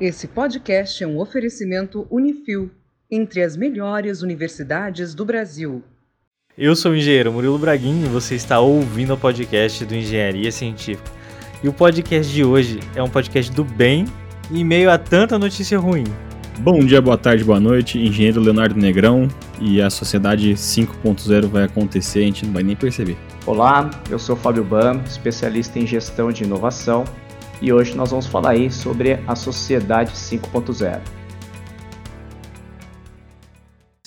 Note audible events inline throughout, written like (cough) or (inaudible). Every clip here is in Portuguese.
Esse podcast é um oferecimento Unifil, entre as melhores universidades do Brasil. Eu sou o engenheiro Murilo Braguin e você está ouvindo o podcast do Engenharia Científica. E o podcast de hoje é um podcast do bem em meio a tanta notícia ruim. Bom dia, boa tarde, boa noite, engenheiro Leonardo Negrão e a sociedade 5.0 vai acontecer, a gente não vai nem perceber. Olá, eu sou Fábio Bam, especialista em gestão de inovação e hoje nós vamos falar aí sobre a Sociedade 5.0.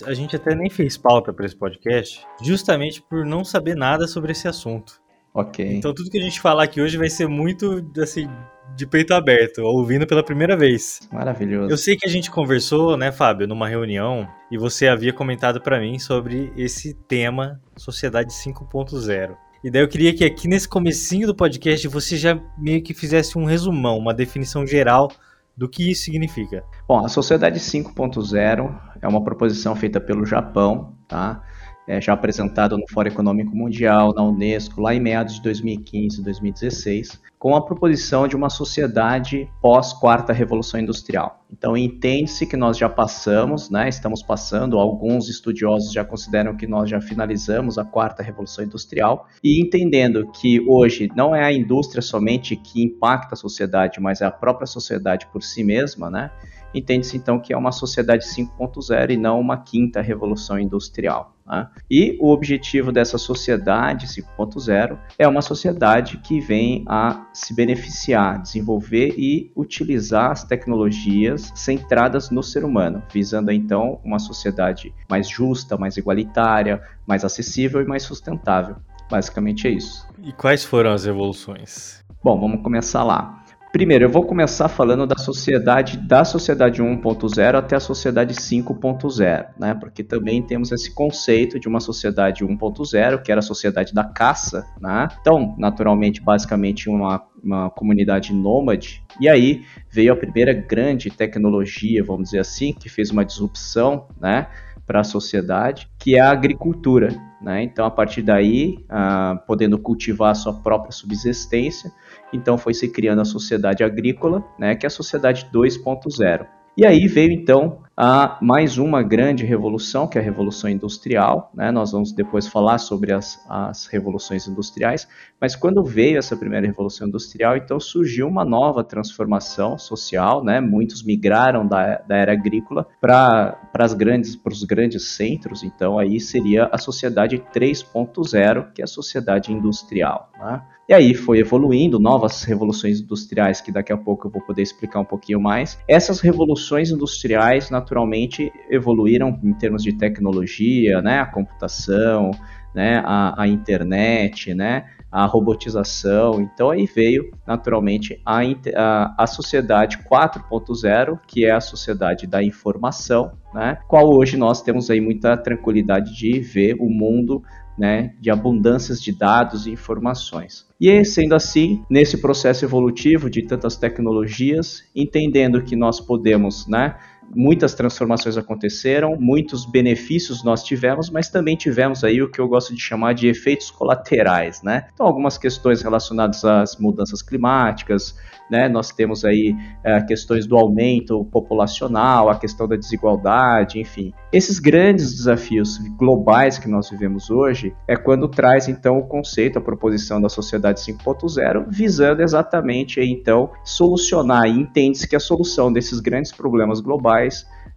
A gente até nem fez pauta para esse podcast, justamente por não saber nada sobre esse assunto. Ok. Então tudo que a gente falar aqui hoje vai ser muito assim de peito aberto, ouvindo pela primeira vez. Maravilhoso. Eu sei que a gente conversou, né, Fábio, numa reunião e você havia comentado para mim sobre esse tema Sociedade 5.0. E daí eu queria que aqui nesse comecinho do podcast você já meio que fizesse um resumão, uma definição geral do que isso significa. Bom, a Sociedade 5.0 é uma proposição feita pelo Japão, tá? É, já apresentado no Fórum Econômico Mundial, na Unesco, lá em meados de 2015, 2016, com a proposição de uma sociedade pós-quarta revolução industrial. Então, entende-se que nós já passamos, né, estamos passando, alguns estudiosos já consideram que nós já finalizamos a quarta revolução industrial, e entendendo que hoje não é a indústria somente que impacta a sociedade, mas é a própria sociedade por si mesma, né? entende-se então que é uma sociedade 5.0 e não uma quinta revolução industrial. Né? E o objetivo dessa sociedade 5.0 é uma sociedade que vem a se beneficiar, desenvolver e utilizar as tecnologias centradas no ser humano, visando então uma sociedade mais justa, mais igualitária, mais acessível e mais sustentável. Basicamente é isso. E quais foram as evoluções? Bom, vamos começar lá. Primeiro, eu vou começar falando da sociedade, da sociedade 1.0 até a sociedade 5.0, né? Porque também temos esse conceito de uma sociedade 1.0, que era a sociedade da caça, né? Então, naturalmente, basicamente uma, uma comunidade nômade. E aí veio a primeira grande tecnologia, vamos dizer assim, que fez uma disrupção, né? para a sociedade, que é a agricultura. Né? Então, a partir daí, ah, podendo cultivar a sua própria subsistência, então foi se criando a sociedade agrícola, né, que é a sociedade 2.0. E aí veio então a mais uma grande revolução, que é a Revolução Industrial. Né? Nós vamos depois falar sobre as, as revoluções industriais, mas quando veio essa primeira Revolução Industrial, então surgiu uma nova transformação social. Né? Muitos migraram da, da era agrícola para os grandes, grandes centros, então aí seria a Sociedade 3.0, que é a sociedade industrial. Né? E aí foi evoluindo, novas revoluções industriais, que daqui a pouco eu vou poder explicar um pouquinho mais. Essas revoluções industriais, naturalmente, evoluíram em termos de tecnologia, né, a computação, né, a, a internet, né, a robotização. Então aí veio naturalmente a, a, a sociedade 4.0, que é a sociedade da informação, né? Qual hoje nós temos aí muita tranquilidade de ver o mundo né, de abundâncias de dados e informações. E sendo assim, nesse processo evolutivo de tantas tecnologias, entendendo que nós podemos, né, muitas transformações aconteceram, muitos benefícios nós tivemos, mas também tivemos aí o que eu gosto de chamar de efeitos colaterais, né? Então, algumas questões relacionadas às mudanças climáticas, né? Nós temos aí é, questões do aumento populacional, a questão da desigualdade, enfim. Esses grandes desafios globais que nós vivemos hoje é quando traz então o conceito, a proposição da sociedade 5.0, visando exatamente então solucionar e entende-se que a solução desses grandes problemas globais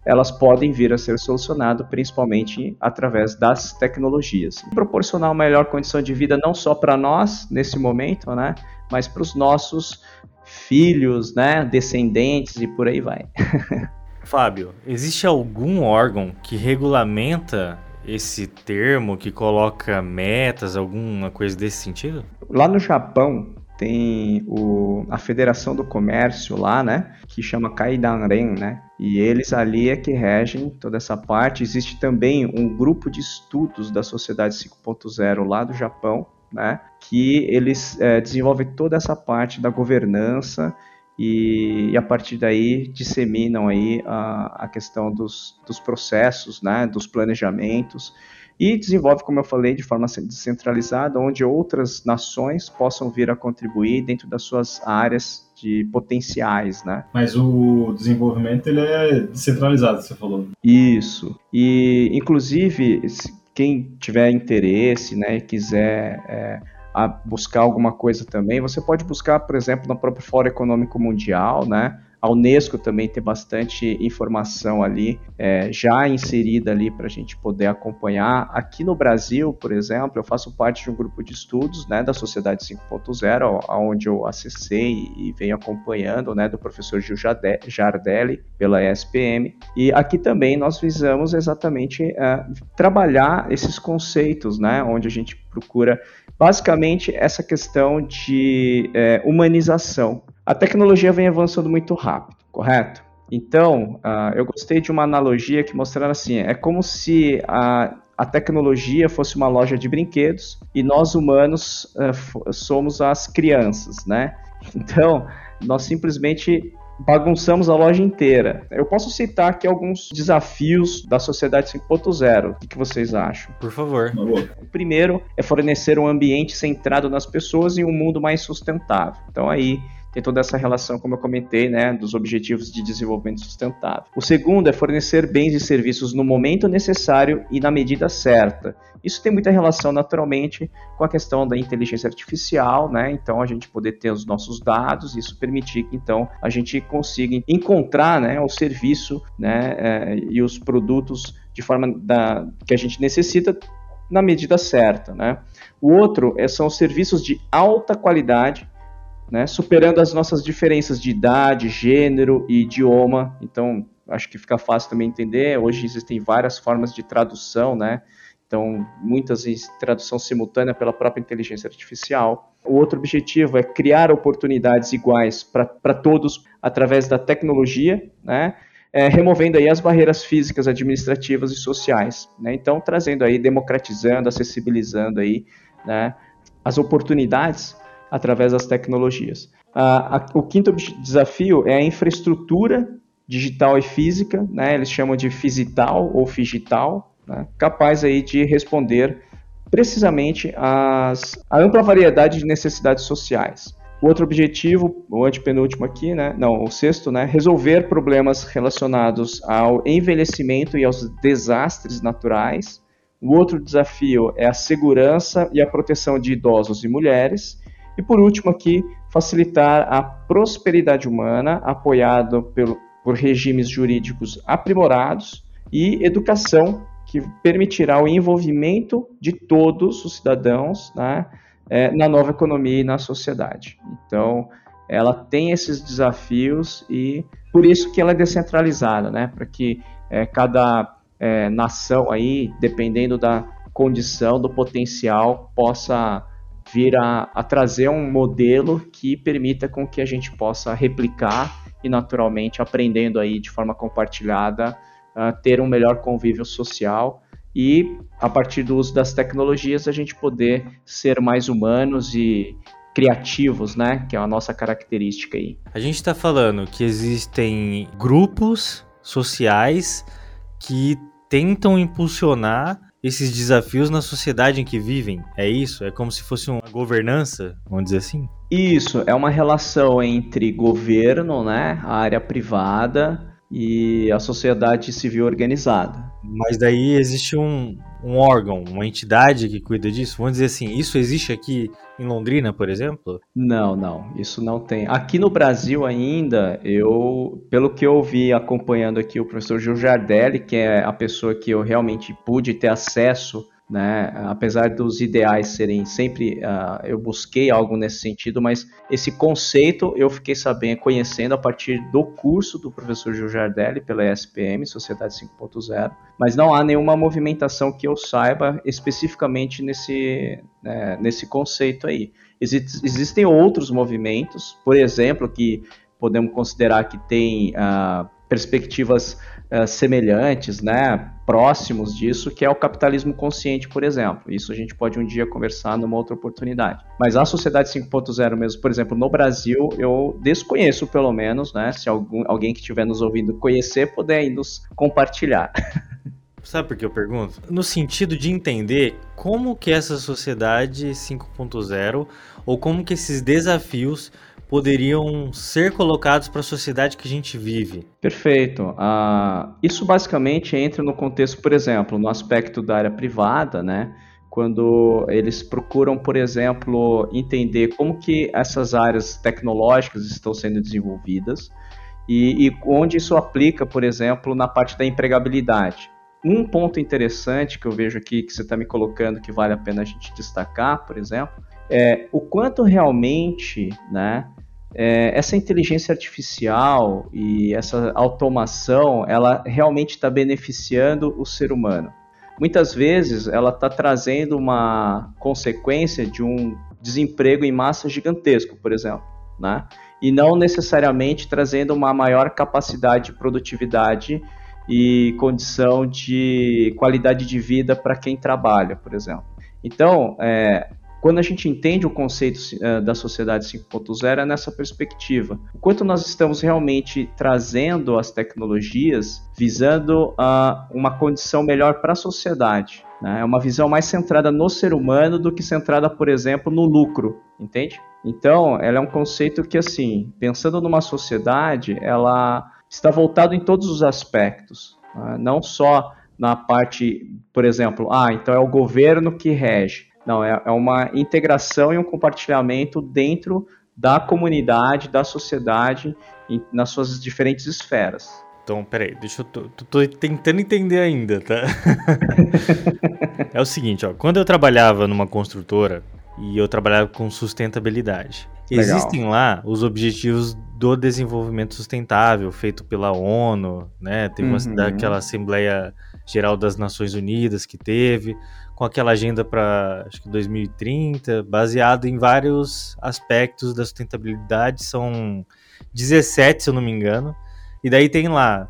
elas podem vir a ser solucionadas principalmente através das tecnologias. Proporcionar uma melhor condição de vida não só para nós nesse momento, né, mas para os nossos filhos, né, descendentes e por aí vai. (laughs) Fábio, existe algum órgão que regulamenta esse termo, que coloca metas, alguma coisa desse sentido? Lá no Japão tem o, a Federação do Comércio lá, né, que chama Kaidanren, né, e eles ali é que regem toda essa parte. Existe também um grupo de estudos da Sociedade 5.0 lá do Japão, né, que eles é, desenvolvem toda essa parte da governança e, e, a partir daí disseminam aí a, a questão dos, dos processos, né, dos planejamentos e desenvolve, como eu falei, de forma descentralizada, onde outras nações possam vir a contribuir dentro das suas áreas de potenciais, né? Mas o desenvolvimento ele é descentralizado, você falou. Isso. E inclusive quem tiver interesse, né, e quiser é, buscar alguma coisa também, você pode buscar, por exemplo, no próprio Fórum Econômico Mundial, né? A Unesco também tem bastante informação ali é, já inserida ali para a gente poder acompanhar. Aqui no Brasil, por exemplo, eu faço parte de um grupo de estudos né, da Sociedade 5.0, onde eu acessei e venho acompanhando, né, do professor Gil Jardelli pela ESPM. E aqui também nós visamos exatamente é, trabalhar esses conceitos, né, onde a gente procura basicamente essa questão de é, humanização. A tecnologia vem avançando muito rápido, correto? Então, uh, eu gostei de uma analogia que mostrava assim: é como se a, a tecnologia fosse uma loja de brinquedos e nós humanos uh, somos as crianças, né? Então, nós simplesmente bagunçamos a loja inteira. Eu posso citar aqui alguns desafios da sociedade 5.0. O que vocês acham? Por favor. O primeiro é fornecer um ambiente centrado nas pessoas e um mundo mais sustentável. Então aí tem toda essa relação, como eu comentei, né, dos objetivos de desenvolvimento sustentável. O segundo é fornecer bens e serviços no momento necessário e na medida certa. Isso tem muita relação, naturalmente, com a questão da inteligência artificial, né? Então, a gente poder ter os nossos dados, isso permitir que, então, a gente consiga encontrar, né, o serviço, né, é, e os produtos de forma da, que a gente necessita na medida certa, né? O outro é, são os serviços de alta qualidade né, superando as nossas diferenças de idade, gênero e idioma. Então, acho que fica fácil também entender. Hoje existem várias formas de tradução, né? Então, muitas em tradução simultânea pela própria inteligência artificial. O outro objetivo é criar oportunidades iguais para todos através da tecnologia, né? É, removendo aí as barreiras físicas, administrativas e sociais. Né? Então, trazendo aí, democratizando, acessibilizando aí, né, as oportunidades através das tecnologias. A, o quinto desafio é a infraestrutura digital e física, né? eles chamam de fisital ou figital, né? capaz aí de responder precisamente às, a ampla variedade de necessidades sociais. O outro objetivo, o antepenúltimo aqui, né? Não, o sexto, né? Resolver problemas relacionados ao envelhecimento e aos desastres naturais. O outro desafio é a segurança e a proteção de idosos e mulheres. E por último aqui, facilitar a prosperidade humana, apoiado pelo, por regimes jurídicos aprimorados e educação que permitirá o envolvimento de todos os cidadãos né, é, na nova economia e na sociedade. Então, ela tem esses desafios e por isso que ela é descentralizada, né, para que é, cada é, nação aí, dependendo da condição, do potencial, possa vir a, a trazer um modelo que permita com que a gente possa replicar e naturalmente aprendendo aí de forma compartilhada uh, ter um melhor convívio social e a partir do uso das tecnologias a gente poder ser mais humanos e criativos, né? Que é a nossa característica aí. A gente está falando que existem grupos sociais que tentam impulsionar esses desafios na sociedade em que vivem. É isso? É como se fosse uma governança, vamos dizer assim? Isso, é uma relação entre governo, né, a área privada e a sociedade civil organizada. Mas daí existe um, um órgão, uma entidade que cuida disso? Vamos dizer assim, isso existe aqui em Londrina, por exemplo? Não, não, isso não tem. Aqui no Brasil ainda, eu, pelo que eu vi acompanhando aqui o professor Gil Jardelli, que é a pessoa que eu realmente pude ter acesso né? Apesar dos ideais serem sempre, uh, eu busquei algo nesse sentido, mas esse conceito eu fiquei sabendo, conhecendo a partir do curso do professor Gil Jardelli pela ESPM, Sociedade 5.0, mas não há nenhuma movimentação que eu saiba especificamente nesse, né, nesse conceito aí. Exist, existem outros movimentos, por exemplo, que podemos considerar que tem uh, perspectivas uh, semelhantes, né, próximos disso, que é o capitalismo consciente, por exemplo. Isso a gente pode um dia conversar numa outra oportunidade. Mas a sociedade 5.0 mesmo, por exemplo, no Brasil, eu desconheço pelo menos, né, se algum, alguém que estiver nos ouvindo conhecer, puder nos compartilhar. (laughs) Sabe por que eu pergunto? No sentido de entender como que essa sociedade 5.0 ou como que esses desafios poderiam ser colocados para a sociedade que a gente vive? Perfeito. Uh, isso basicamente entra no contexto, por exemplo, no aspecto da área privada, né? Quando eles procuram, por exemplo, entender como que essas áreas tecnológicas estão sendo desenvolvidas e, e onde isso aplica, por exemplo, na parte da empregabilidade. Um ponto interessante que eu vejo aqui que você está me colocando que vale a pena a gente destacar, por exemplo, é o quanto realmente, né, é, essa inteligência artificial e essa automação, ela realmente está beneficiando o ser humano. Muitas vezes ela está trazendo uma consequência de um desemprego em massa gigantesco, por exemplo, né? E não necessariamente trazendo uma maior capacidade de produtividade e condição de qualidade de vida para quem trabalha, por exemplo. Então, é, quando a gente entende o conceito uh, da sociedade 5.0 é nessa perspectiva. O quanto nós estamos realmente trazendo as tecnologias visando uh, uma condição melhor para a sociedade. Né? É uma visão mais centrada no ser humano do que centrada, por exemplo, no lucro, entende? Então, ela é um conceito que, assim, pensando numa sociedade, ela está voltado em todos os aspectos, né? não só na parte, por exemplo, ah, então é o governo que rege. Não, é, é uma integração e um compartilhamento dentro da comunidade, da sociedade, em, nas suas diferentes esferas. Então, peraí, deixa eu. Tô, tô tentando entender ainda, tá? (laughs) é o seguinte, ó. Quando eu trabalhava numa construtora e eu trabalhava com sustentabilidade, Legal. existem lá os objetivos do desenvolvimento sustentável feito pela ONU, né? Teve uma, uhum. daquela Assembleia Geral das Nações Unidas que teve com aquela agenda para acho que 2030, baseado em vários aspectos da sustentabilidade, são 17, se eu não me engano. E daí tem lá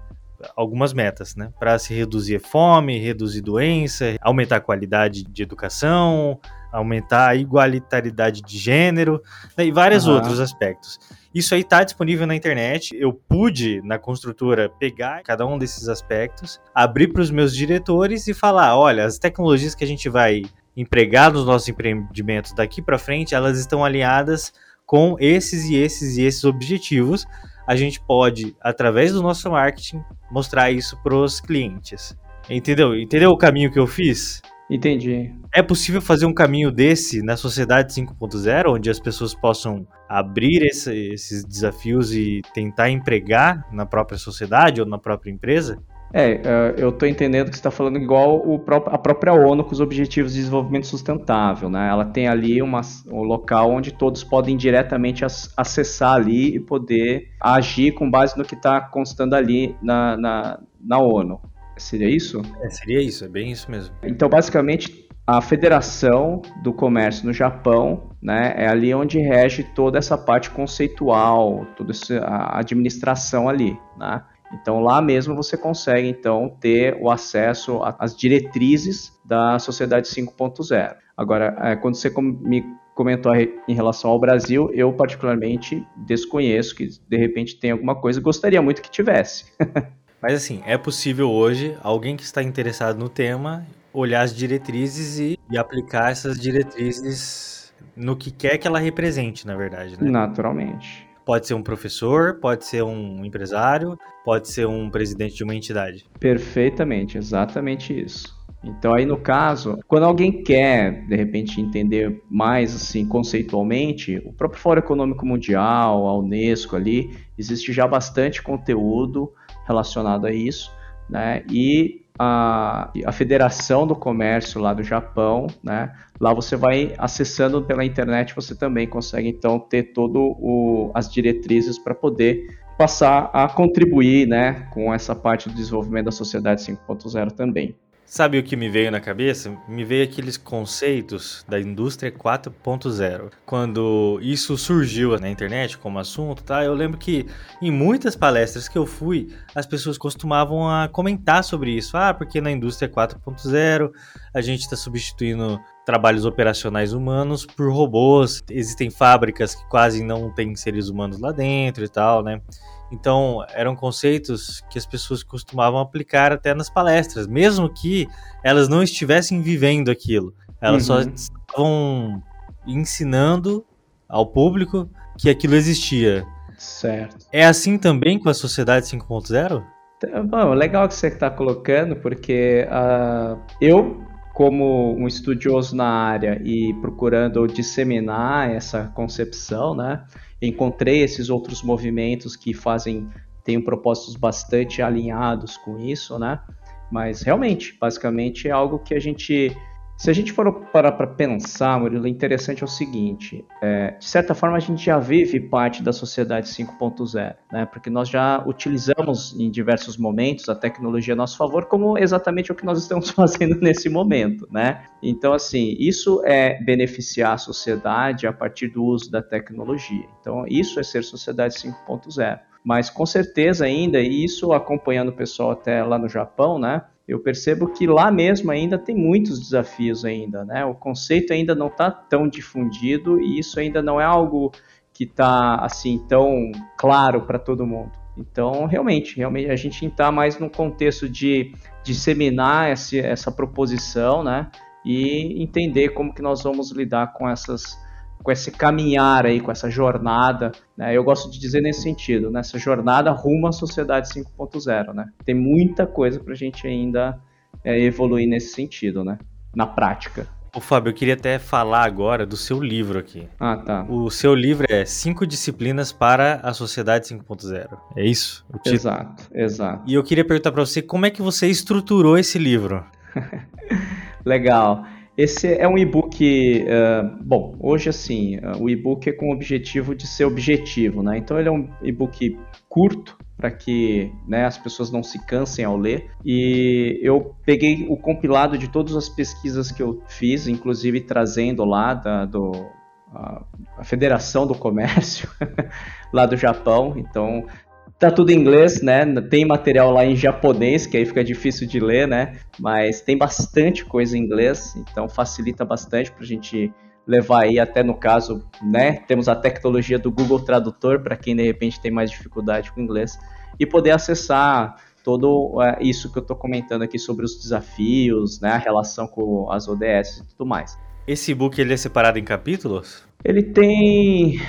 algumas metas, né, para se reduzir a fome, reduzir doença, aumentar a qualidade de educação, aumentar a igualitariedade de gênero né, e vários uhum. outros aspectos. Isso aí está disponível na internet. Eu pude, na construtora, pegar cada um desses aspectos, abrir para os meus diretores e falar: olha, as tecnologias que a gente vai empregar nos nossos empreendimentos daqui para frente, elas estão alinhadas com esses e esses e esses objetivos. A gente pode, através do nosso marketing, mostrar isso para os clientes. Entendeu? Entendeu o caminho que eu fiz? Entendi. É possível fazer um caminho desse na sociedade 5.0, onde as pessoas possam abrir esse, esses desafios e tentar empregar na própria sociedade ou na própria empresa? É, é eu estou entendendo que você está falando igual a própria ONU com os Objetivos de Desenvolvimento Sustentável, né? Ela tem ali uma, um local onde todos podem diretamente acessar ali e poder agir com base no que está constando ali na, na, na ONU. Seria isso? É, seria isso, é bem isso mesmo. Então, basicamente, a Federação do Comércio no Japão, né, é ali onde rege toda essa parte conceitual, toda a administração ali, né? Então lá mesmo você consegue então ter o acesso às diretrizes da sociedade 5.0. Agora, é, quando você me comentou em relação ao Brasil, eu particularmente desconheço que de repente tem alguma coisa, gostaria muito que tivesse. (laughs) Mas assim, é possível hoje alguém que está interessado no tema olhar as diretrizes e, e aplicar essas diretrizes no que quer que ela represente, na verdade, né? Naturalmente. Pode ser um professor, pode ser um empresário, pode ser um presidente de uma entidade. Perfeitamente, exatamente isso. Então aí no caso, quando alguém quer de repente entender mais assim conceitualmente, o próprio Fórum Econômico Mundial, a UNESCO ali, existe já bastante conteúdo relacionado a isso, né? E a, a Federação do Comércio lá do Japão, né? Lá você vai acessando pela internet, você também consegue então ter todo as diretrizes para poder passar a contribuir, né, com essa parte do desenvolvimento da sociedade 5.0 também. Sabe o que me veio na cabeça? Me veio aqueles conceitos da indústria 4.0. Quando isso surgiu na internet como assunto, tá? Eu lembro que em muitas palestras que eu fui, as pessoas costumavam a comentar sobre isso. Ah, porque na indústria 4.0 a gente está substituindo trabalhos operacionais humanos por robôs. Existem fábricas que quase não têm seres humanos lá dentro e tal, né? Então, eram conceitos que as pessoas costumavam aplicar até nas palestras, mesmo que elas não estivessem vivendo aquilo. Elas uhum. só estavam ensinando ao público que aquilo existia. Certo. É assim também com a sociedade 5.0? Bom, legal que você está colocando, porque uh, eu, como um estudioso na área e procurando disseminar essa concepção, né, encontrei esses outros movimentos que fazem, têm propósitos bastante alinhados com isso, né, mas realmente, basicamente é algo que a gente se a gente for parar para pensar, Murilo, o interessante é o seguinte: é, de certa forma, a gente já vive parte da sociedade 5.0, né? porque nós já utilizamos em diversos momentos a tecnologia a nosso favor, como exatamente o que nós estamos (laughs) fazendo nesse momento. Né? Então, assim, isso é beneficiar a sociedade a partir do uso da tecnologia. Então, isso é ser sociedade 5.0. Mas com certeza ainda, e isso acompanhando o pessoal até lá no Japão, né? eu percebo que lá mesmo ainda tem muitos desafios ainda, né? O conceito ainda não está tão difundido e isso ainda não é algo que está assim tão claro para todo mundo. Então, realmente, realmente a gente está mais no contexto de disseminar esse, essa proposição, né? E entender como que nós vamos lidar com essas com esse caminhar aí, com essa jornada, né? Eu gosto de dizer nesse sentido, nessa jornada rumo à sociedade 5.0, né? Tem muita coisa para a gente ainda é, evoluir nesse sentido, né? Na prática. Ô, Fábio, eu queria até falar agora do seu livro aqui. Ah, tá. O seu livro é Cinco Disciplinas para a Sociedade 5.0. É isso? Exato, exato. E eu queria perguntar para você como é que você estruturou esse livro. (laughs) Legal. Esse é um e-book, uh, bom, hoje assim, uh, o e-book é com o objetivo de ser objetivo, né? Então ele é um e-book curto para que né, as pessoas não se cansem ao ler. E eu peguei o compilado de todas as pesquisas que eu fiz, inclusive trazendo lá da, do, a, Federação do Comércio (laughs) lá do Japão. Então Tá tudo em inglês, né? Tem material lá em japonês, que aí fica difícil de ler, né? Mas tem bastante coisa em inglês, então facilita bastante para a gente levar aí até no caso, né? Temos a tecnologia do Google Tradutor para quem de repente tem mais dificuldade com inglês e poder acessar todo é, isso que eu estou comentando aqui sobre os desafios, né? A relação com as ODS e tudo mais. Esse book ele é separado em capítulos? Ele tem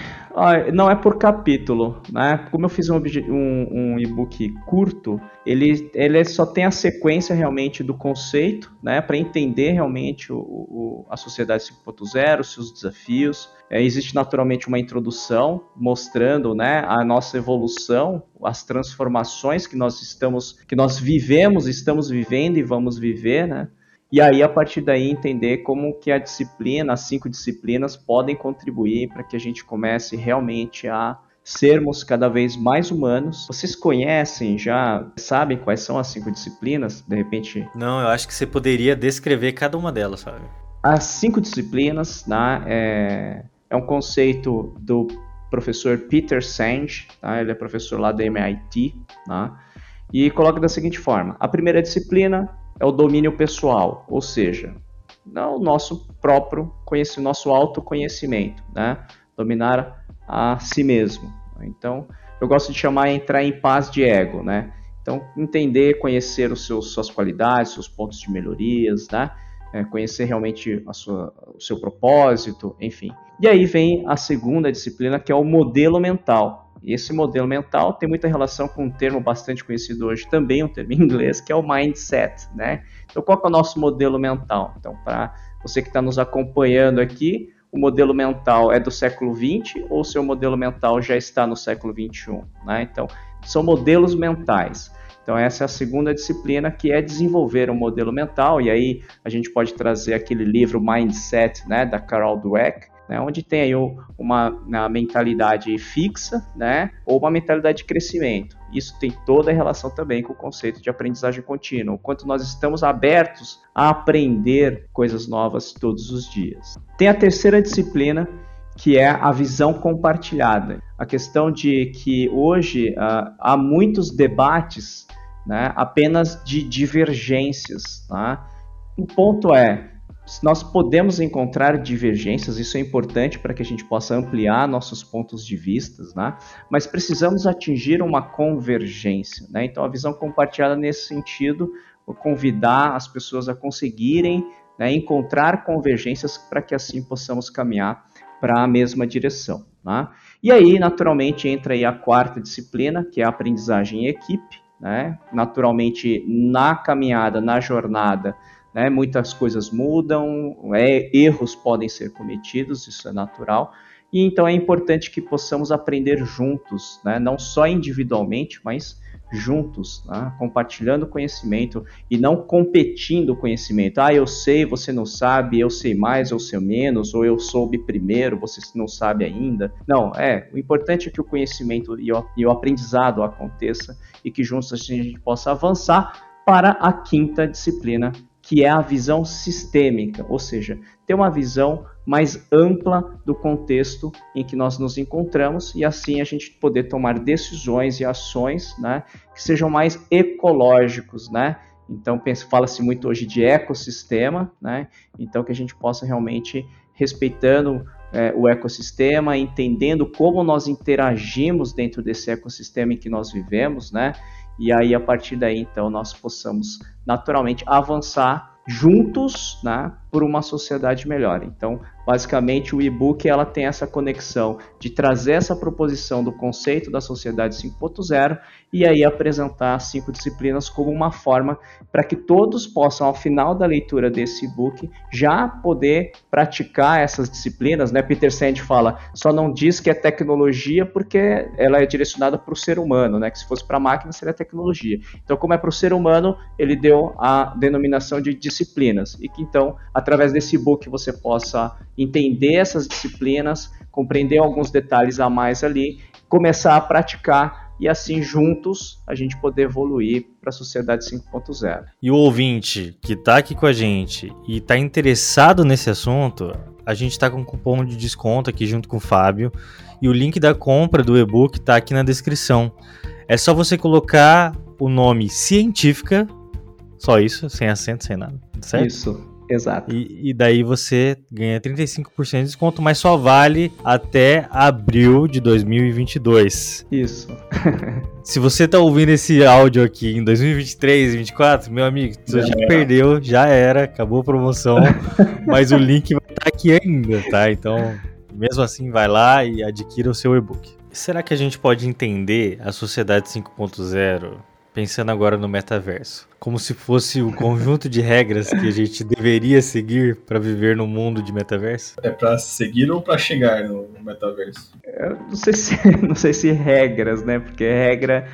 não é por capítulo, né? Como eu fiz um, um, um e-book curto, ele, ele só tem a sequência realmente do conceito, né? Para entender realmente o, o, a sociedade 5.0, seus desafios. É, existe naturalmente uma introdução mostrando, né, a nossa evolução, as transformações que nós estamos, que nós vivemos, estamos vivendo e vamos viver, né? E aí, a partir daí, entender como que a disciplina, as cinco disciplinas, podem contribuir para que a gente comece realmente a sermos cada vez mais humanos. Vocês conhecem já, sabem quais são as cinco disciplinas? De repente. Não, eu acho que você poderia descrever cada uma delas, sabe? As cinco disciplinas, né, é, é um conceito do professor Peter Senge, tá? ele é professor lá da MIT, tá? e coloca da seguinte forma: a primeira disciplina é o domínio pessoal, ou seja, o nosso próprio conhecimento, nosso autoconhecimento, né? Dominar a si mesmo. Então, eu gosto de chamar entrar em paz de ego, né? Então, entender, conhecer os seus, suas qualidades, seus pontos de melhorias, né? É, conhecer realmente sua, o seu propósito, enfim. E aí vem a segunda disciplina, que é o modelo mental. E esse modelo mental tem muita relação com um termo bastante conhecido hoje também, um termo em inglês, que é o mindset, né? Então, qual é o nosso modelo mental? Então, para você que está nos acompanhando aqui, o modelo mental é do século 20 ou seu modelo mental já está no século 21, né? Então, são modelos mentais. Então, essa é a segunda disciplina que é desenvolver um modelo mental, e aí a gente pode trazer aquele livro Mindset, né, da Carol Dweck, né, onde tem aí uma, uma mentalidade fixa, né, ou uma mentalidade de crescimento. Isso tem toda a relação também com o conceito de aprendizagem contínua, o quanto nós estamos abertos a aprender coisas novas todos os dias. Tem a terceira disciplina, que é a visão compartilhada. A questão de que hoje uh, há muitos debates né, apenas de divergências. Tá? O ponto é, nós podemos encontrar divergências, isso é importante para que a gente possa ampliar nossos pontos de vista, né? mas precisamos atingir uma convergência. Né? Então, a visão compartilhada nesse sentido, convidar as pessoas a conseguirem né, encontrar convergências para que assim possamos caminhar para a mesma direção. Né? E aí, naturalmente, entra aí a quarta disciplina, que é a aprendizagem em equipe. Né? Naturalmente, na caminhada, na jornada, né? Muitas coisas mudam, é, erros podem ser cometidos, isso é natural. E então é importante que possamos aprender juntos, né? não só individualmente, mas juntos, né? compartilhando conhecimento e não competindo o conhecimento. Ah, eu sei, você não sabe, eu sei mais, eu sei menos, ou eu soube primeiro, você não sabe ainda. Não, é, o importante é que o conhecimento e o, e o aprendizado aconteça e que juntos a gente possa avançar para a quinta disciplina, que é a visão sistêmica, ou seja, ter uma visão mais ampla do contexto em que nós nos encontramos e assim a gente poder tomar decisões e ações né, que sejam mais ecológicos, né? Então fala-se muito hoje de ecossistema, né? Então que a gente possa realmente respeitando é, o ecossistema, entendendo como nós interagimos dentro desse ecossistema em que nós vivemos, né? E aí a partir daí então nós possamos naturalmente avançar juntos, né, por uma sociedade melhor. Então, basicamente o e-book ela tem essa conexão de trazer essa proposição do conceito da sociedade 5.0 e aí apresentar cinco disciplinas como uma forma para que todos possam ao final da leitura desse e-book já poder praticar essas disciplinas, né? Peter Sand fala, só não diz que é tecnologia porque ela é direcionada para o ser humano, né? Que se fosse para a máquina seria tecnologia. Então, como é para o ser humano, ele deu a denominação de disciplinas e que então através desse e-book você possa entender essas disciplinas, compreender alguns detalhes a mais ali, começar a praticar e assim juntos a gente poder evoluir para a sociedade 5.0. E o ouvinte que está aqui com a gente e está interessado nesse assunto, a gente está com um cupom de desconto aqui junto com o Fábio e o link da compra do e-book está aqui na descrição. É só você colocar o nome científica, só isso, sem acento, sem nada, certo? Isso. Exato. E, e, daí você ganha 35% de desconto, mas só vale até abril de 2022. Isso. (laughs) Se você tá ouvindo esse áudio aqui em 2023 e 2024, meu amigo, você já, já perdeu, já era, acabou a promoção, (laughs) mas o link vai estar tá aqui ainda, tá? Então, mesmo assim, vai lá e adquira o seu e-book. Será que a gente pode entender a sociedade 5.0 pensando agora no metaverso, como se fosse o conjunto de regras que a gente deveria seguir para viver no mundo de metaverso? É para seguir ou para chegar no metaverso? Eu não sei se (laughs) não sei se regras, né? Porque regra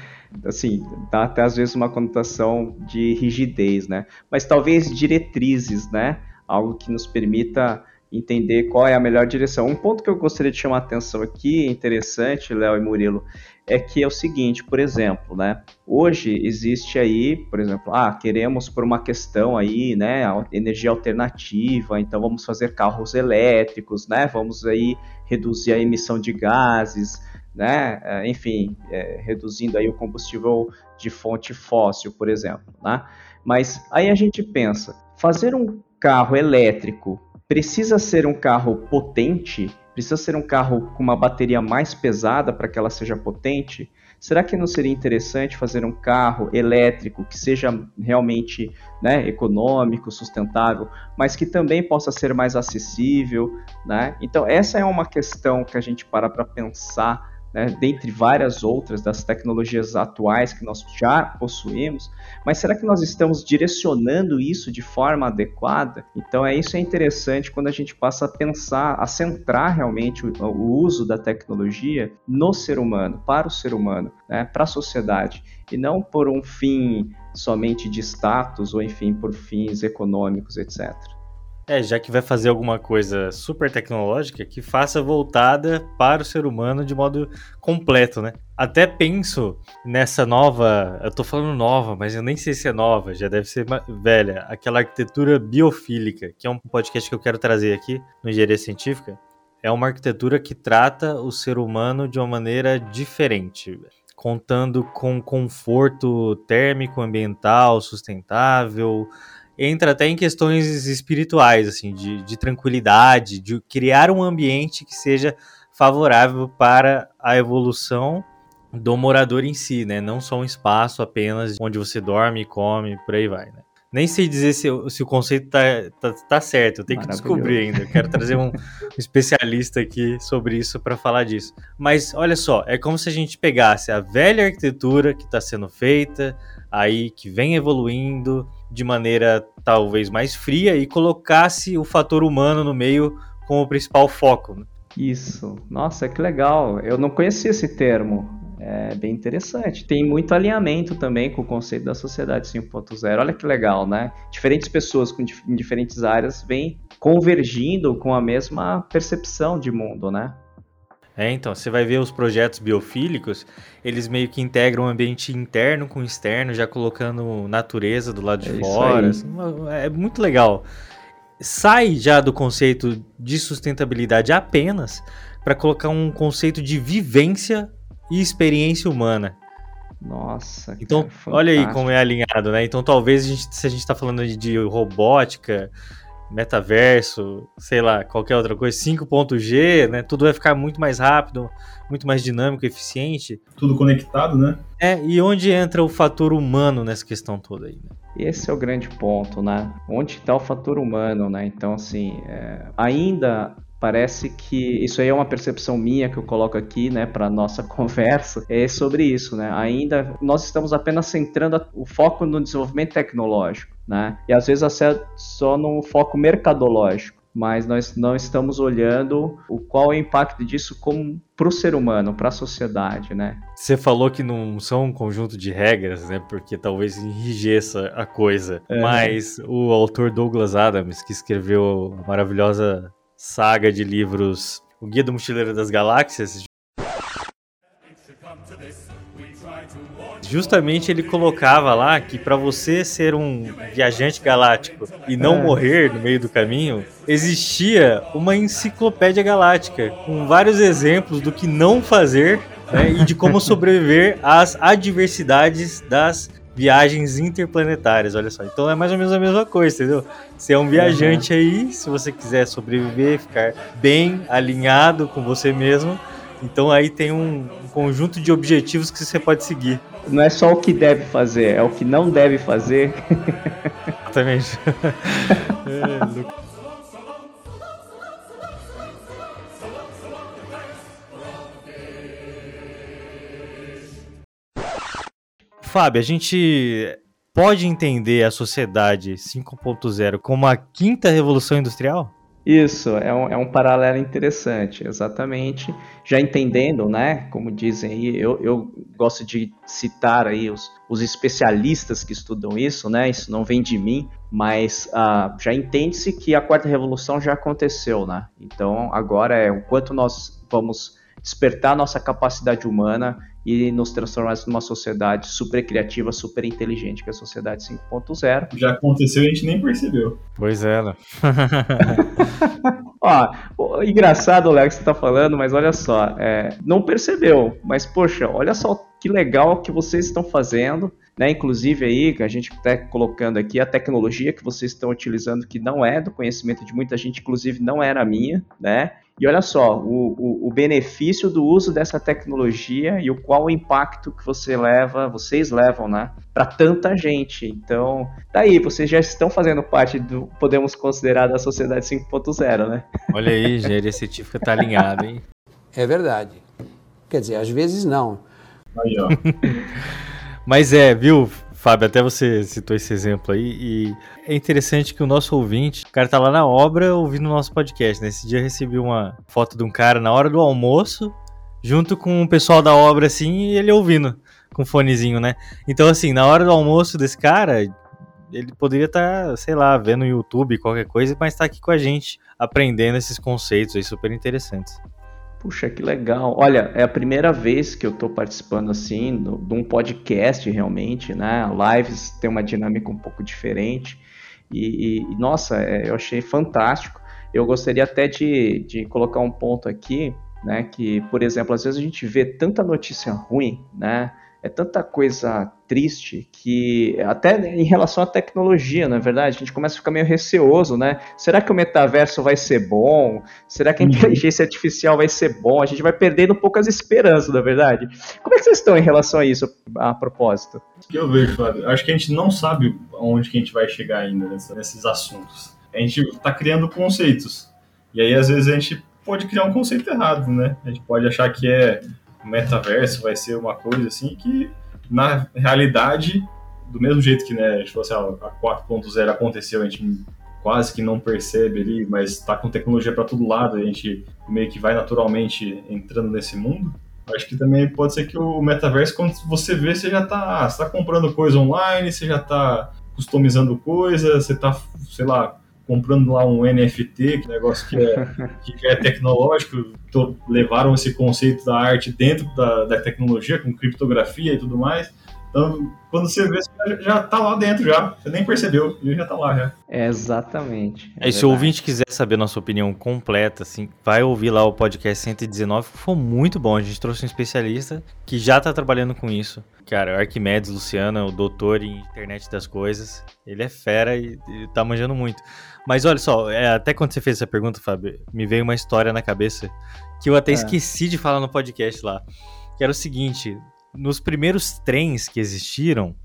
assim, dá até às vezes uma conotação de rigidez, né? Mas talvez diretrizes, né? Algo que nos permita entender qual é a melhor direção. Um ponto que eu gostaria de chamar a atenção aqui, interessante, Léo e Murilo, é que é o seguinte, por exemplo, né? Hoje existe aí, por exemplo, ah, queremos por uma questão aí, né, energia alternativa, então vamos fazer carros elétricos, né? Vamos aí reduzir a emissão de gases, né? É, enfim, é, reduzindo aí o combustível de fonte fóssil, por exemplo, né? Mas aí a gente pensa, fazer um carro elétrico precisa ser um carro potente? Precisa ser um carro com uma bateria mais pesada para que ela seja potente? Será que não seria interessante fazer um carro elétrico que seja realmente né, econômico, sustentável, mas que também possa ser mais acessível? Né? Então, essa é uma questão que a gente para para pensar né, dentre várias outras das tecnologias atuais que nós já possuímos, mas será que nós estamos direcionando isso de forma adequada? Então é isso é interessante quando a gente passa a pensar, a centrar realmente o, o uso da tecnologia no ser humano, para o ser humano, né, para a sociedade, e não por um fim somente de status ou enfim por fins econômicos, etc. É, já que vai fazer alguma coisa super tecnológica, que faça voltada para o ser humano de modo completo, né? Até penso nessa nova, eu tô falando nova, mas eu nem sei se é nova, já deve ser velha, aquela arquitetura biofílica, que é um podcast que eu quero trazer aqui no Engenharia Científica. É uma arquitetura que trata o ser humano de uma maneira diferente, contando com conforto térmico, ambiental, sustentável, entra até em questões espirituais, assim, de, de tranquilidade, de criar um ambiente que seja favorável para a evolução do morador em si, né? Não só um espaço apenas onde você dorme, come, por aí vai, né? Nem sei dizer se, se o conceito tá, tá, tá, certo, eu tenho que descobrir ainda. Eu quero trazer um (laughs) especialista aqui sobre isso para falar disso. Mas olha só, é como se a gente pegasse a velha arquitetura que está sendo feita, aí que vem evoluindo de maneira talvez mais fria e colocasse o fator humano no meio como principal foco. Né? Isso, nossa, que legal. Eu não conhecia esse termo é bem interessante. Tem muito alinhamento também com o conceito da sociedade 5.0. Olha que legal, né? Diferentes pessoas com, em diferentes áreas vêm convergindo com a mesma percepção de mundo, né? É, então, você vai ver os projetos biofílicos, eles meio que integram o ambiente interno com o externo, já colocando natureza do lado de é fora. Assim, é muito legal. Sai já do conceito de sustentabilidade apenas para colocar um conceito de vivência e experiência humana. Nossa. Então, cara, olha aí como é alinhado, né? Então, talvez a gente, se a gente está falando de, robótica, metaverso, sei lá, qualquer outra coisa, 5.G, né? Tudo vai ficar muito mais rápido, muito mais dinâmico, eficiente. Tudo conectado, né? É, e onde entra o fator humano nessa questão toda aí? Né? Esse é o grande ponto, né? Onde está o fator humano, né? Então, assim, é... ainda parece que isso aí é uma percepção minha que eu coloco aqui, né, para nossa (laughs) conversa, é sobre isso, né? Ainda nós estamos apenas centrando o foco no desenvolvimento tecnológico, né? E às vezes até só no foco mercadológico mas nós não estamos olhando o qual é o impacto disso como para o ser humano, para a sociedade, né? Você falou que não são um conjunto de regras, né? Porque talvez enrijeça a coisa. É. Mas o autor Douglas Adams, que escreveu a maravilhosa saga de livros O Guia do Mochileiro das Galáxias. Justamente ele colocava lá que para você ser um viajante galáctico e não é. morrer no meio do caminho, existia uma enciclopédia galáctica com vários exemplos do que não fazer né, e de como (laughs) sobreviver às adversidades das viagens interplanetárias, olha só. Então é mais ou menos a mesma coisa, entendeu? Você é um viajante uhum. aí, se você quiser sobreviver, ficar bem alinhado com você mesmo, então aí tem um, um conjunto de objetivos que você pode seguir. Não é só o que deve fazer, é o que não deve fazer. Exatamente. (laughs) é, Fábio, a gente pode entender a sociedade 5.0 como a quinta revolução industrial? Isso, é um, é um paralelo interessante, exatamente. Já entendendo, né, como dizem aí, eu, eu gosto de citar aí os, os especialistas que estudam isso, né, isso não vem de mim, mas uh, já entende-se que a quarta revolução já aconteceu, né, então agora é o quanto nós vamos despertar nossa capacidade humana e nos transformar numa sociedade super criativa, super inteligente, que é a sociedade 5.0. Já aconteceu e a gente nem percebeu. Pois é, né? (laughs) Ó, engraçado, Léo, que você tá falando, mas olha só, é, não percebeu, mas poxa, olha só que legal que vocês estão fazendo, né? Inclusive aí, que a gente está colocando aqui a tecnologia que vocês estão utilizando, que não é do conhecimento de muita gente, inclusive não era minha, né? E olha só, o, o, o, benefício do uso dessa tecnologia e o qual o impacto que você leva, vocês levam, né, para tanta gente. Então, daí vocês já estão fazendo parte do, podemos considerar da sociedade 5.0, né? Olha aí, engenharia científica tá alinhada, hein? É verdade. Quer dizer, às vezes não. Aí, ó. (laughs) Mas é, viu? Fábio, até você citou esse exemplo aí, e é interessante que o nosso ouvinte, o cara tá lá na obra ouvindo o nosso podcast, né? Esse dia eu recebi uma foto de um cara na hora do almoço, junto com o pessoal da obra, assim, e ele ouvindo, com fonezinho, né? Então, assim, na hora do almoço desse cara, ele poderia estar, tá, sei lá, vendo YouTube, qualquer coisa, mas tá aqui com a gente, aprendendo esses conceitos aí super interessantes. Puxa, que legal. Olha, é a primeira vez que eu estou participando assim de um podcast realmente, né? Lives tem uma dinâmica um pouco diferente. E, e nossa, é, eu achei fantástico. Eu gostaria até de, de colocar um ponto aqui, né? Que, por exemplo, às vezes a gente vê tanta notícia ruim, né? É tanta coisa triste que até em relação à tecnologia, na é verdade, a gente começa a ficar meio receoso, né? Será que o metaverso vai ser bom? Será que a uhum. inteligência artificial vai ser bom? A gente vai perdendo poucas esperanças, na é verdade. Como é que vocês estão em relação a isso, a propósito? O que eu vejo, Fábio, acho que a gente não sabe aonde que a gente vai chegar ainda nesses assuntos. A gente está criando conceitos. E aí, às vezes, a gente pode criar um conceito errado, né? A gente pode achar que é metaverso vai ser uma coisa assim que na realidade do mesmo jeito que né, a assim, a 4.0 aconteceu, a gente quase que não percebe ali, mas está com tecnologia para todo lado, a gente meio que vai naturalmente entrando nesse mundo. Acho que também pode ser que o metaverso, quando você vê, você já está tá comprando coisa online, você já está customizando coisa, você está, sei lá, comprando lá um NFT, que negócio que é, (laughs) que é tecnológico, levaram esse conceito da arte dentro da, da tecnologia, com criptografia e tudo mais. Então, quando você vê, você já está lá dentro já. Você nem percebeu, e já está lá já. É exatamente. É, se o ouvinte quiser saber nossa opinião completa, assim, vai ouvir lá o podcast 119, que foi muito bom. A gente trouxe um especialista que já está trabalhando com isso. Cara, o Arquimedes Luciana, o doutor em internet das coisas. Ele é fera e, e tá manjando muito. Mas olha só, é, até quando você fez essa pergunta, Fábio, me veio uma história na cabeça que eu até é. esqueci de falar no podcast lá. Que era o seguinte: nos primeiros trens que existiram,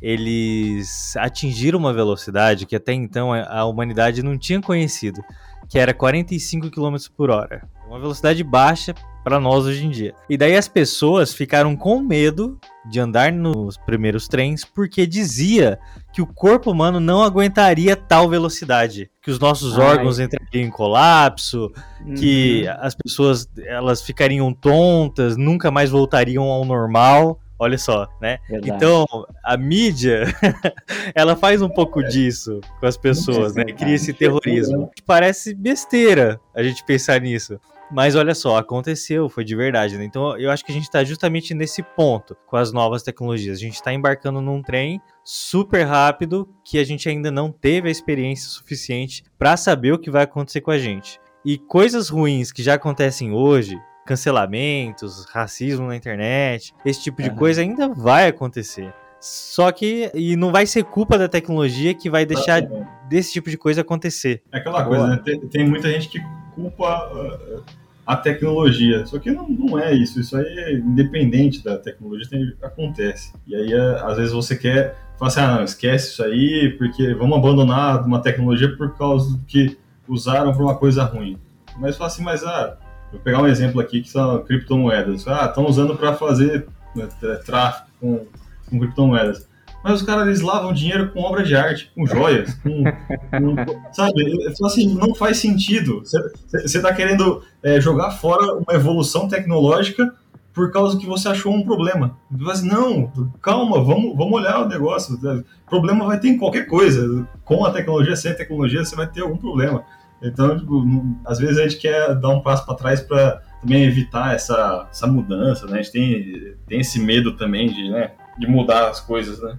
eles atingiram uma velocidade que até então a humanidade não tinha conhecido, que era 45 km por hora. Uma velocidade baixa para nós hoje em dia. E daí as pessoas ficaram com medo de andar nos primeiros trens porque dizia que o corpo humano não aguentaria tal velocidade, que os nossos Ai. órgãos entrariam em colapso, uhum. que as pessoas elas ficariam tontas, nunca mais voltariam ao normal. Olha só, né? Verdade. Então, a mídia, (laughs) ela faz um pouco disso com as pessoas, né? Cria esse terrorismo. Parece besteira a gente pensar nisso. Mas olha só, aconteceu, foi de verdade, né? Então eu acho que a gente está justamente nesse ponto com as novas tecnologias. A gente está embarcando num trem super rápido que a gente ainda não teve a experiência suficiente para saber o que vai acontecer com a gente. E coisas ruins que já acontecem hoje, cancelamentos, racismo na internet, esse tipo de uhum. coisa ainda vai acontecer. Só que e não vai ser culpa da tecnologia que vai deixar desse tipo de coisa acontecer. É aquela coisa, né? Tem, tem muita gente que culpa uh, a tecnologia. Só que não, não é isso. Isso aí é independente da tecnologia, tem, acontece. E aí, uh, às vezes, você quer falar assim: ah, não, esquece isso aí, porque vamos abandonar uma tecnologia por causa do que usaram para uma coisa ruim. Mas fala assim, mas ah, vou pegar um exemplo aqui que são criptomoedas. Ah, estão usando para fazer né, tráfico com com criptomoedas. Mas os caras eles lavam dinheiro com obra de arte, com joias, com, com sabe? Assim, não faz sentido. Você está querendo é, jogar fora uma evolução tecnológica por causa que você achou um problema. Mas assim, não, calma, vamos, vamos olhar o negócio. Problema vai ter em qualquer coisa. Com a tecnologia, sem a tecnologia, você vai ter algum problema. Então, tipo, às vezes a gente quer dar um passo para trás para também evitar essa, essa mudança, né? A gente tem, tem esse medo também de, né? De mudar as coisas, né?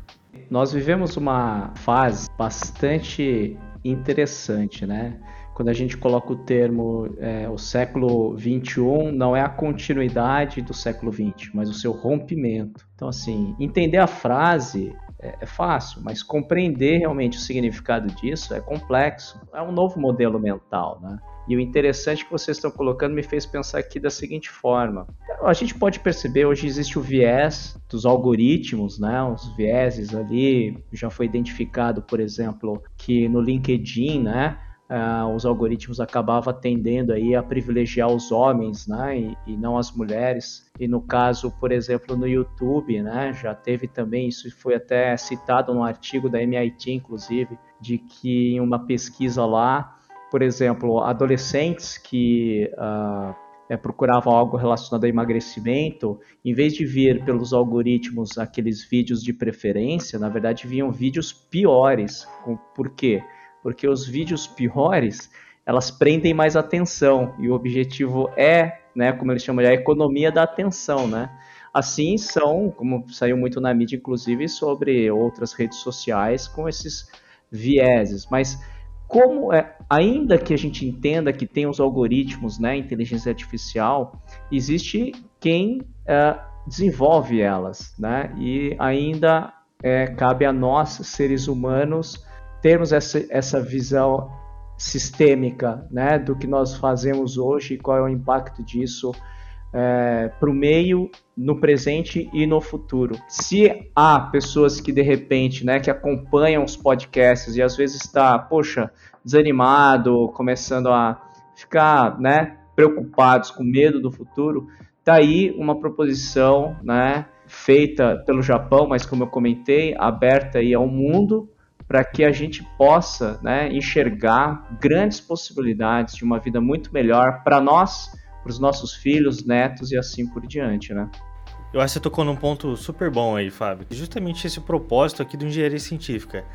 Nós vivemos uma fase bastante interessante, né? Quando a gente coloca o termo é, o século 21 não é a continuidade do século 20, mas o seu rompimento. Então, assim, entender a frase é, é fácil, mas compreender realmente o significado disso é complexo. É um novo modelo mental, né? E o interessante que vocês estão colocando me fez pensar aqui da seguinte forma: a gente pode perceber hoje existe o viés dos algoritmos, né? Os vieses ali já foi identificado, por exemplo, que no LinkedIn, né? Uh, os algoritmos acabavam tendendo aí a privilegiar os homens, né, e, e, não as mulheres. E no caso, por exemplo, no YouTube, né, já teve também isso foi até citado no artigo da MIT, inclusive, de que em uma pesquisa lá por exemplo, adolescentes que uh, é, procuravam algo relacionado a emagrecimento, em vez de vir pelos algoritmos aqueles vídeos de preferência, na verdade vinham vídeos piores. Por quê? Porque os vídeos piores elas prendem mais atenção e o objetivo é, né, como eles chamam de a economia da atenção, né? Assim são, como saiu muito na mídia, inclusive sobre outras redes sociais com esses vieses, mas como é, ainda que a gente entenda que tem os algoritmos, né, inteligência artificial, existe quem uh, desenvolve elas, né? E ainda é, cabe a nós, seres humanos, termos essa, essa visão sistêmica, né, do que nós fazemos hoje e qual é o impacto disso é, para o meio, no presente e no futuro. Se há pessoas que de repente, né, que acompanham os podcasts e às vezes está, poxa, desanimado, começando a ficar, né, preocupados, com medo do futuro, tá aí uma proposição, né, feita pelo Japão, mas como eu comentei, aberta aí ao mundo para que a gente possa, né, enxergar grandes possibilidades de uma vida muito melhor para nós para os nossos filhos, netos e assim por diante, né? Eu acho que você tocou num ponto super bom aí, Fábio. Justamente esse propósito aqui do engenharia científica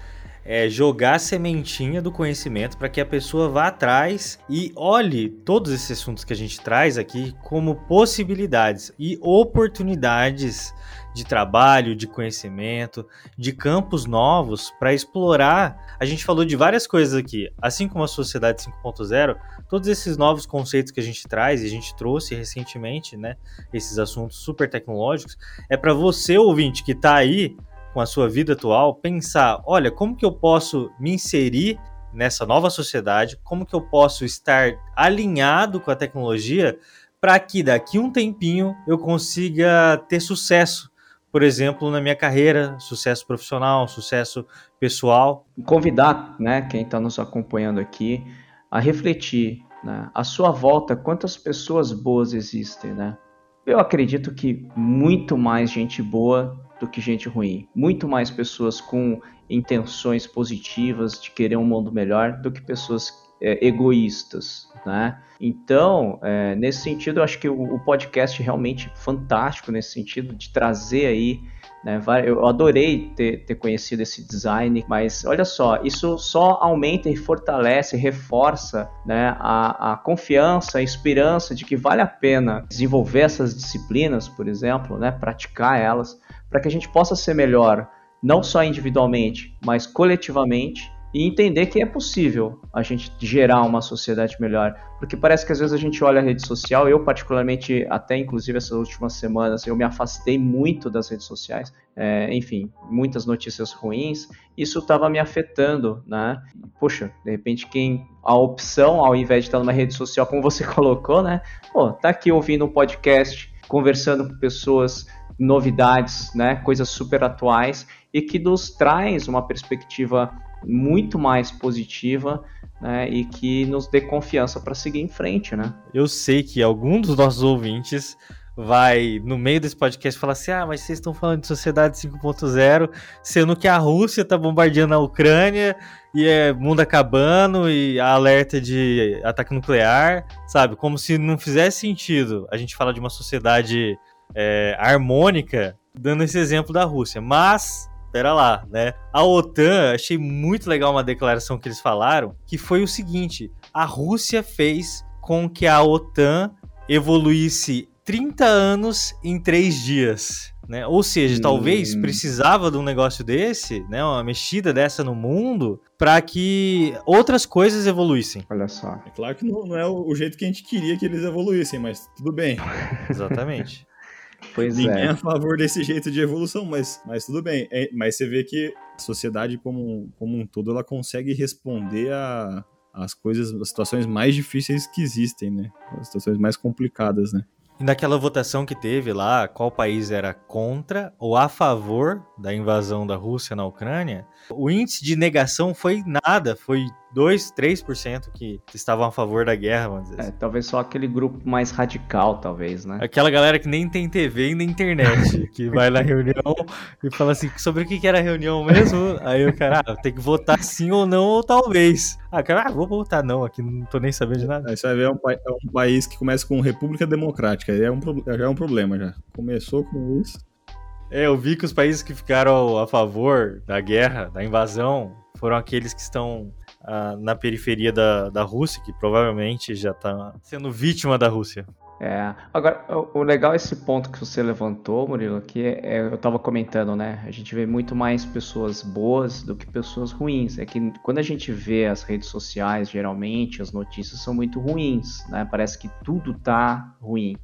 é jogar a sementinha do conhecimento para que a pessoa vá atrás e olhe todos esses assuntos que a gente traz aqui como possibilidades e oportunidades de trabalho, de conhecimento, de campos novos para explorar. A gente falou de várias coisas aqui, assim como a sociedade 5.0, todos esses novos conceitos que a gente traz e a gente trouxe recentemente, né, esses assuntos super tecnológicos, é para você ouvinte que está aí com a sua vida atual pensar, olha, como que eu posso me inserir nessa nova sociedade, como que eu posso estar alinhado com a tecnologia para que daqui um tempinho eu consiga ter sucesso por exemplo, na minha carreira, sucesso profissional, sucesso pessoal. Convidar, né, quem está nos acompanhando aqui, a refletir, né, à sua volta, quantas pessoas boas existem, né? Eu acredito que muito mais gente boa do que gente ruim, muito mais pessoas com intenções positivas de querer um mundo melhor do que pessoas é, egoístas, né? Então, é, nesse sentido, eu acho que o, o, podcast é realmente fantástico nesse sentido de trazer aí, né? Eu adorei ter, ter conhecido esse design, mas olha só, isso só aumenta e fortalece, reforça, né? A, a confiança, a esperança de que vale a pena desenvolver essas disciplinas, por exemplo, né? Praticar elas, para que a gente possa ser melhor, não só individualmente, mas coletivamente e entender que é possível a gente gerar uma sociedade melhor. Porque parece que às vezes a gente olha a rede social, eu particularmente, até inclusive essas últimas semanas, eu me afastei muito das redes sociais, é, enfim, muitas notícias ruins, isso estava me afetando, né? Poxa, de repente quem a opção, ao invés de estar numa rede social como você (laughs) colocou, né? Pô, tá aqui ouvindo um podcast, conversando com pessoas, novidades, né? Coisas super atuais e que nos traz uma perspectiva muito mais positiva né, e que nos dê confiança para seguir em frente, né? Eu sei que algum dos nossos ouvintes vai, no meio desse podcast, falar assim: ah, mas vocês estão falando de sociedade 5.0, sendo que a Rússia está bombardeando a Ucrânia e é mundo acabando e alerta de ataque nuclear, sabe? Como se não fizesse sentido a gente falar de uma sociedade é, harmônica, dando esse exemplo da Rússia. Mas pera lá, né? A OTAN, achei muito legal uma declaração que eles falaram, que foi o seguinte: a Rússia fez com que a OTAN evoluísse 30 anos em 3 dias. Né? Ou seja, hum. talvez precisava de um negócio desse, né? uma mexida dessa no mundo, para que outras coisas evoluíssem. Olha só. É claro que não, não é o jeito que a gente queria que eles evoluíssem, mas tudo bem. Exatamente. (laughs) Pois Ninguém é. é a favor desse jeito de evolução, mas, mas tudo bem. É, mas você vê que a sociedade como, como um todo, ela consegue responder a, as coisas, as situações mais difíceis que existem, né? As situações mais complicadas, né? E naquela votação que teve lá, qual país era contra ou a favor da invasão da Rússia na Ucrânia, o índice de negação foi nada, foi 2, 3% que estavam a favor da guerra, vamos dizer. É, assim. talvez só aquele grupo mais radical, talvez, né? Aquela galera que nem tem TV e nem internet, (laughs) que vai na reunião e fala assim, sobre o que era a reunião mesmo? Aí o cara, ah, tem que votar sim ou não, ou talvez. Ah, cara, ah, vou votar não, aqui não tô nem sabendo de nada. Aí você vai ver, é um, é um país que começa com República Democrática, aí é um, já é um problema já. Começou com isso. É, eu vi que os países que ficaram a favor da guerra, da invasão, foram aqueles que estão na periferia da, da Rússia, que provavelmente já está sendo vítima da Rússia. É, agora, o, o, legal é esse ponto que você levantou, Murilo, que é, é, eu estava comentando, né? A gente vê muito mais pessoas boas do que pessoas ruins. É que quando a gente vê as redes sociais, geralmente as notícias são muito ruins, né? Parece que tudo tá ruim.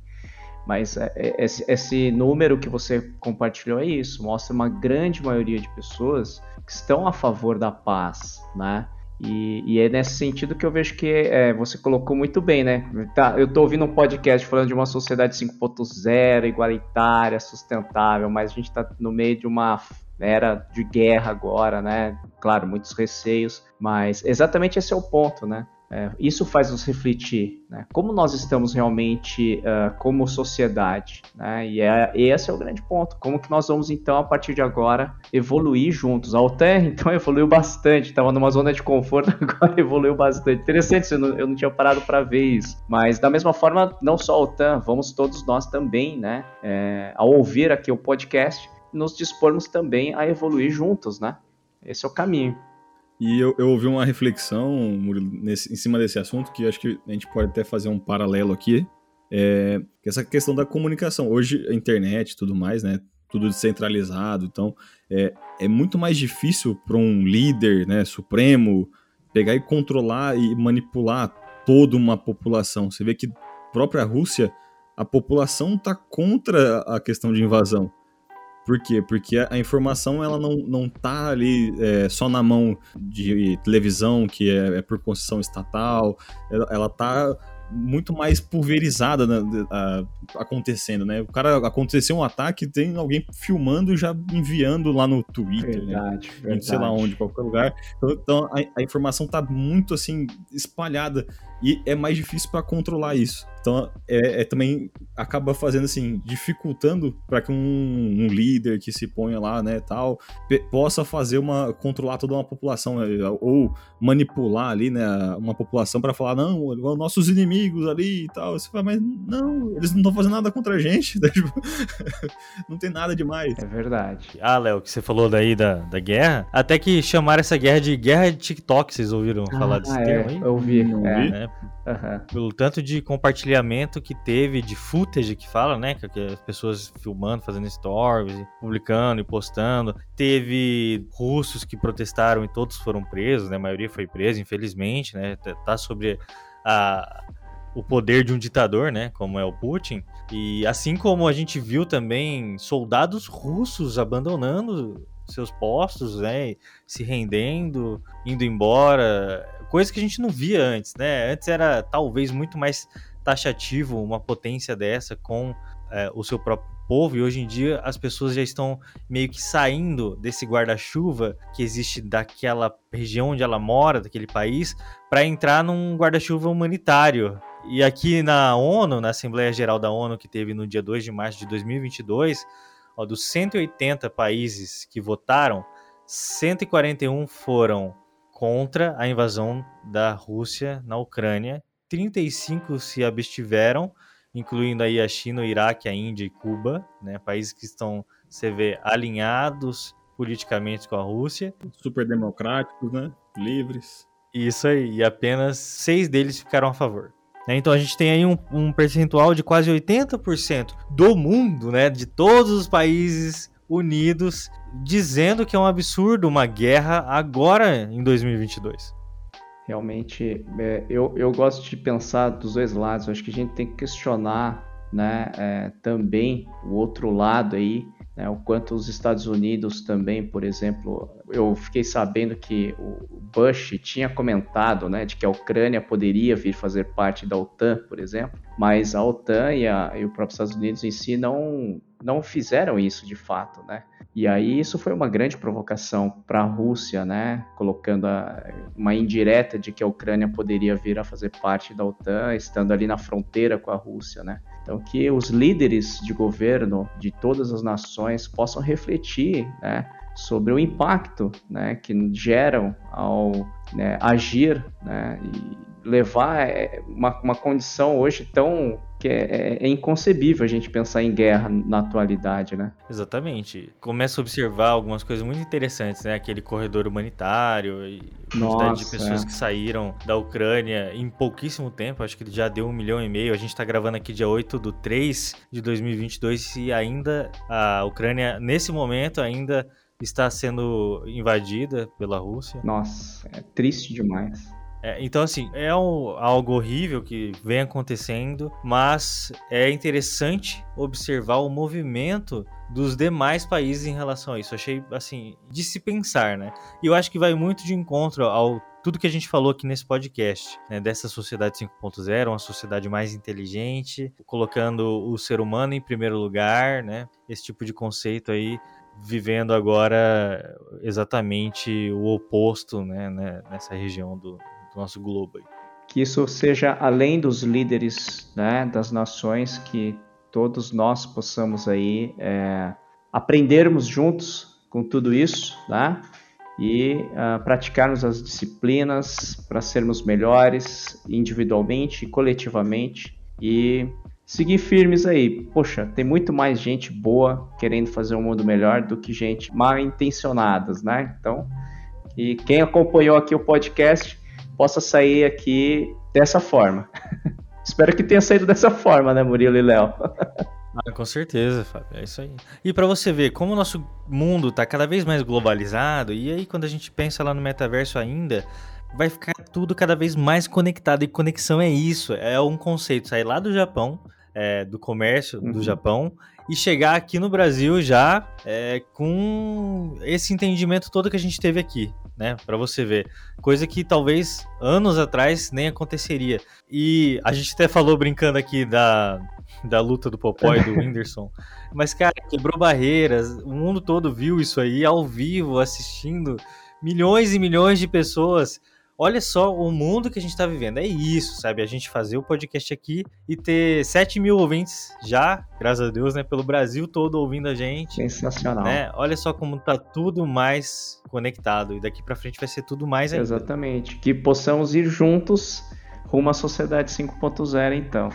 Mas é, é, esse número que você compartilhou é isso, mostra uma grande maioria de pessoas que estão a favor da paz, né? E, e, é nesse sentido que eu vejo que é, você colocou muito bem, né? Tá, eu estou ouvindo um podcast falando de uma sociedade 5.0, igualitária, sustentável, mas a gente está no meio de uma era de guerra agora, né? Claro, muitos receios, mas exatamente esse é o ponto, né? É, isso faz nos refletir, né? Como nós estamos realmente uh, como sociedade, né? E é, esse é o grande ponto. Como que nós vamos então a partir de agora evoluir juntos? A OTAN então (laughs) evoluiu bastante. Estava numa zona de conforto, (laughs) agora evoluiu bastante. Interessante, eu não, eu não tinha parado para ver isso. Mas da mesma forma, não só a OTAN, vamos todos nós também, né? É, ao ouvir aqui o podcast, nos dispormos também a evoluir juntos, né? Esse é o caminho. E eu, eu ouvi uma reflexão nesse, em cima desse assunto, que acho que a gente pode até fazer um paralelo aqui. É, essa questão da comunicação. Hoje, a internet e tudo mais, né? Tudo descentralizado. Então, é, é muito mais difícil para um líder né, supremo pegar e controlar e manipular toda uma população. Você vê que própria Rússia, a população está contra a questão de invasão. Por quê? Porque a, informação ela não, não tá ali é, só na mão de televisão, que é, é por concessão estatal, ela, ela tá muito mais pulverizada né, a, acontecendo, né? O cara aconteceu um ataque, tem alguém filmando já enviando lá no Twitter, verdade, né? verdade. sei lá onde, qualquer lugar. Então, então a, a, informação tá muito assim espalhada e é mais difícil para controlar isso. Então, é, é, também acaba fazendo assim, dificultando para que um, um, líder que se ponha lá, né, tal, possa fazer uma controlar toda uma população né, ou manipular ali, né, uma população para falar não, nossos inimigos ali e tal. Você fala, mas não, eles não estão fazendo nada contra a gente, (laughs) né? tipo, (laughs) não tem nada demais. É verdade. Ah, Léo, que você falou daí da, da guerra, até que chamaram essa guerra de guerra de TikTok, vocês ouviram ah, falar desse é, termo aí? Eu ouvi, não é. vi. Né? Uhum. Pelo tanto de compartilhamento que teve de footage que fala, né? Que as pessoas filmando, fazendo stories, publicando e postando. Teve russos que protestaram e todos foram presos, né? A maioria foi presa, infelizmente, né? Tá sobre a, o poder de um ditador, né? Como é o Putin. E assim como a gente viu também soldados russos abandonando seus postos, né? Se rendendo, indo embora coisa que a gente não via antes, né? Antes era talvez muito mais taxativo uma potência dessa com é, o seu próprio povo, e hoje em dia as pessoas já estão meio que saindo desse guarda-chuva que existe daquela região onde ela mora, daquele país, para entrar num guarda-chuva humanitário. E aqui na ONU, na Assembleia Geral da ONU, que teve no dia 2 de março de 2022, ó, dos 180 países que votaram, 141 foram contra a invasão da Rússia na Ucrânia. 35 se abstiveram, incluindo aí a China, o Iraque, a Índia e Cuba, né, países que estão, você vê, alinhados politicamente com a Rússia. Super democráticos, né? Livres. Isso aí, e apenas seis deles ficaram a favor. Né, então a gente tem aí um, um percentual de quase 80% do mundo, né, de todos os países unidos dizendo que é um absurdo uma guerra agora em 2022. Realmente, é, eu, eu gosto de pensar dos dois lados. Eu acho que a gente tem que questionar né, é, também o outro lado aí, né, o quanto os Estados Unidos também, por exemplo, eu fiquei sabendo que o Bush tinha comentado né, de que a Ucrânia poderia vir fazer parte da OTAN, por exemplo, mas a OTAN e, a, e o próprio Estados Unidos em si não, não fizeram isso de fato, né? E aí isso foi uma grande provocação para a Rússia, né? Colocando a, uma indireta de que a Ucrânia poderia vir a fazer parte da OTAN, estando ali na fronteira com a Rússia, né? Então que os líderes de governo de todas as nações possam refletir, né? Sobre o impacto né, que geram ao né, agir né, e levar é, uma, uma condição hoje tão que é, é, é, inconcebível a gente pensar em guerra na atualidade, né? Exatamente. Começa a observar algumas coisas muito interessantes, né? Aquele corredor humanitário e a quantidade de pessoas é. que saíram da Ucrânia em pouquíssimo tempo, acho que já deu um milhão e meio. A gente tá gravando aqui dia 8 do 3 de 2022 e ainda a Ucrânia, nesse momento, ainda está sendo invadida pela Rússia. Nossa, é triste demais. É, então, assim, é um, algo horrível que vem acontecendo, mas é interessante observar o movimento dos demais países em relação a isso. Achei, assim, de se pensar, né? E eu acho que vai muito de encontro ao tudo que a gente falou aqui nesse podcast, né, dessa sociedade 5.0, uma sociedade mais inteligente, colocando o ser humano em primeiro lugar, né? Esse tipo de conceito aí vivendo agora exatamente o oposto, né, né nessa região do, do nosso globo. Aí. Que isso seja além dos líderes, né, das nações, que todos nós possamos aí é, aprendermos juntos com tudo isso, né? e uh, praticarmos as disciplinas para sermos melhores individualmente e coletivamente e seguir firmes aí. Poxa, tem muito mais gente boa querendo fazer um mundo melhor do que gente mal intencionadas, né? Então, e quem acompanhou aqui o podcast possa sair aqui dessa forma. (laughs) Espero que tenha saído dessa forma, né, Murilo e Léo? (laughs) Ah, com certeza, Fábio. É isso aí. E para você ver como o nosso mundo tá cada vez mais globalizado, e aí quando a gente pensa lá no metaverso ainda, vai ficar tudo cada vez mais conectado. E conexão é isso. É um conceito. Sair lá do Japão, é, do comércio uhum. do Japão, e chegar aqui no Brasil já é, com esse entendimento todo que a gente teve aqui. Né, para você ver, coisa que talvez anos atrás nem aconteceria. E a gente até falou brincando aqui da, da luta do Popó e do (laughs) Whindersson. Mas, cara, quebrou barreiras, o mundo todo viu isso aí ao vivo, assistindo, milhões e milhões de pessoas. Olha só o mundo que a gente tá vivendo. É isso, sabe? A gente fazer o podcast aqui e ter 7 mil ouvintes já, graças a Deus, né? Pelo Brasil todo ouvindo a gente. Sensacional. Né? Olha só como tá tudo mais conectado. E daqui para frente vai ser tudo mais ainda. Exatamente. Que possamos ir juntos rumo à sociedade 5.0, então.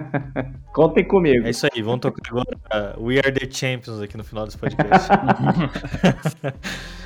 (laughs) Contem comigo. É isso aí, vamos tocar agora We Are the Champions aqui no final desse podcast. (laughs)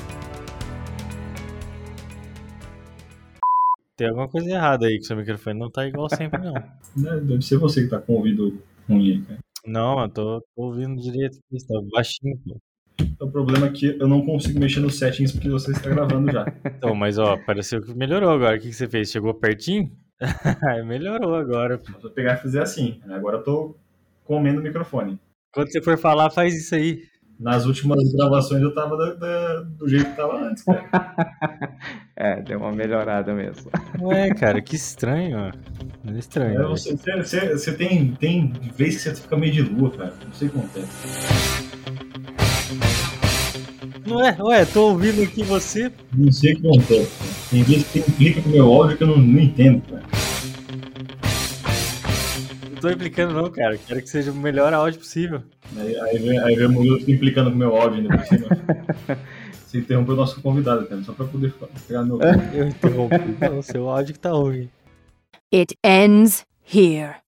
Tem alguma coisa errada aí com seu microfone. Não tá igual sempre, não. (laughs) Deve ser você que tá com o ouvido ruim, cara. Não, eu tô, tô ouvindo direito aqui, está baixinho, pô. O problema é que eu não consigo mexer nos settings porque você está gravando já. (laughs) Então, mas ó, pareceu que melhorou agora. O que, que você fez? Chegou pertinho? (laughs) melhorou agora. Vou pegar e fazer assim. Agora eu tô comendo o microfone. Quando você for falar, faz isso aí. Nas últimas gravações eu tava da, da, do jeito que tava antes, cara. (laughs) é, deu uma melhorada mesmo. Ué, cara, que estranho. É estranho. É, você, você, você, tem, tem vez que você fica meio de lua, cara. Não sei como é. Não é? Ué, tô ouvindo aqui você. Não sei o que acontece. Tem vezes que tem implica com o meu áudio que eu não, não entendo, cara tô implicando não, cara. Quero que seja o melhor áudio possível. Aí, aí, vem, aí vem o Murilo implicando com o meu áudio ainda por cima. (laughs) Você interrompeu o nosso convidado, cara, só pra poder pegar meu. Eu interrompi. Não, seu áudio que tá ruim. It ends here.